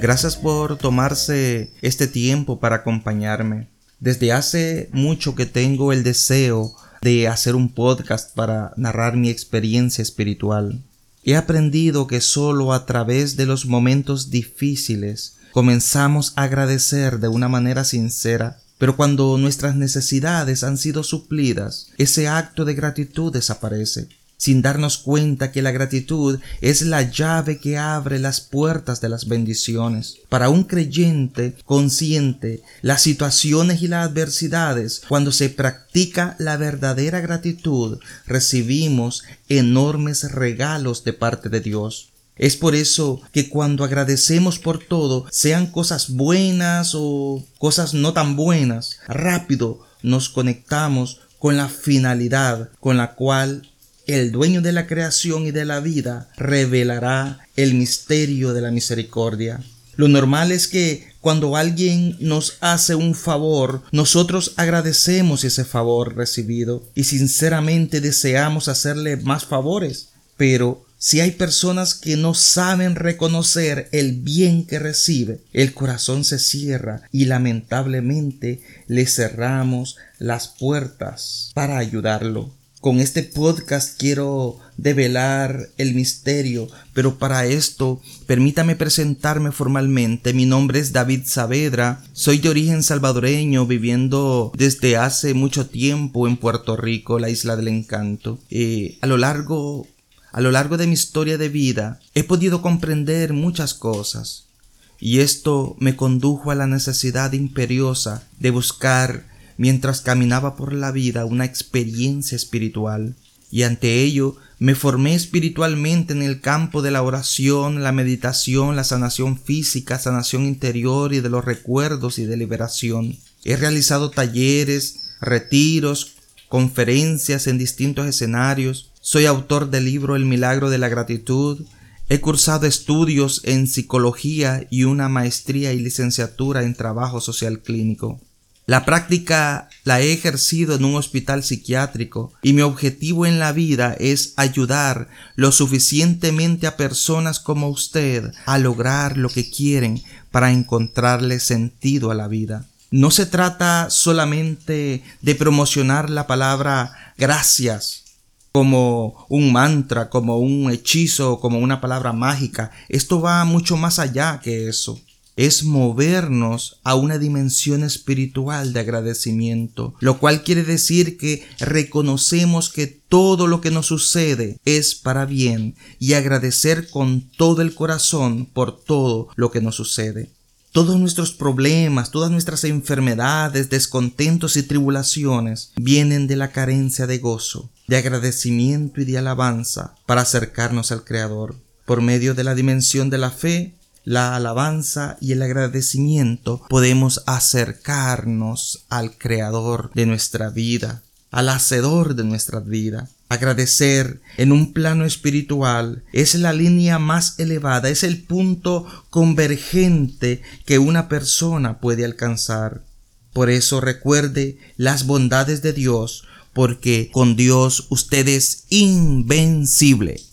gracias por tomarse este tiempo para acompañarme. Desde hace mucho que tengo el deseo de hacer un podcast para narrar mi experiencia espiritual. He aprendido que solo a través de los momentos difíciles comenzamos a agradecer de una manera sincera, pero cuando nuestras necesidades han sido suplidas, ese acto de gratitud desaparece sin darnos cuenta que la gratitud es la llave que abre las puertas de las bendiciones. Para un creyente consciente, las situaciones y las adversidades, cuando se practica la verdadera gratitud, recibimos enormes regalos de parte de Dios. Es por eso que cuando agradecemos por todo, sean cosas buenas o cosas no tan buenas, rápido nos conectamos con la finalidad con la cual el dueño de la creación y de la vida, revelará el misterio de la misericordia. Lo normal es que cuando alguien nos hace un favor, nosotros agradecemos ese favor recibido y sinceramente deseamos hacerle más favores. Pero si hay personas que no saben reconocer el bien que recibe, el corazón se cierra y lamentablemente le cerramos las puertas para ayudarlo. Con este podcast quiero develar el misterio, pero para esto permítame presentarme formalmente. Mi nombre es David Saavedra, soy de origen salvadoreño, viviendo desde hace mucho tiempo en Puerto Rico, la isla del encanto. Eh, a lo largo a lo largo de mi historia de vida he podido comprender muchas cosas, y esto me condujo a la necesidad imperiosa de buscar mientras caminaba por la vida una experiencia espiritual, y ante ello me formé espiritualmente en el campo de la oración, la meditación, la sanación física, sanación interior y de los recuerdos y de liberación. He realizado talleres, retiros, conferencias en distintos escenarios. Soy autor del libro El milagro de la gratitud. He cursado estudios en psicología y una maestría y licenciatura en trabajo social clínico. La práctica la he ejercido en un hospital psiquiátrico y mi objetivo en la vida es ayudar lo suficientemente a personas como usted a lograr lo que quieren para encontrarle sentido a la vida. No se trata solamente de promocionar la palabra gracias como un mantra, como un hechizo, como una palabra mágica. Esto va mucho más allá que eso es movernos a una dimensión espiritual de agradecimiento, lo cual quiere decir que reconocemos que todo lo que nos sucede es para bien y agradecer con todo el corazón por todo lo que nos sucede. Todos nuestros problemas, todas nuestras enfermedades, descontentos y tribulaciones vienen de la carencia de gozo, de agradecimiento y de alabanza para acercarnos al Creador. Por medio de la dimensión de la fe, la alabanza y el agradecimiento podemos acercarnos al Creador de nuestra vida, al Hacedor de nuestra vida. Agradecer en un plano espiritual es la línea más elevada, es el punto convergente que una persona puede alcanzar. Por eso recuerde las bondades de Dios, porque con Dios usted es invencible.